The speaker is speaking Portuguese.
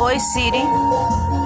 Oi, Siri.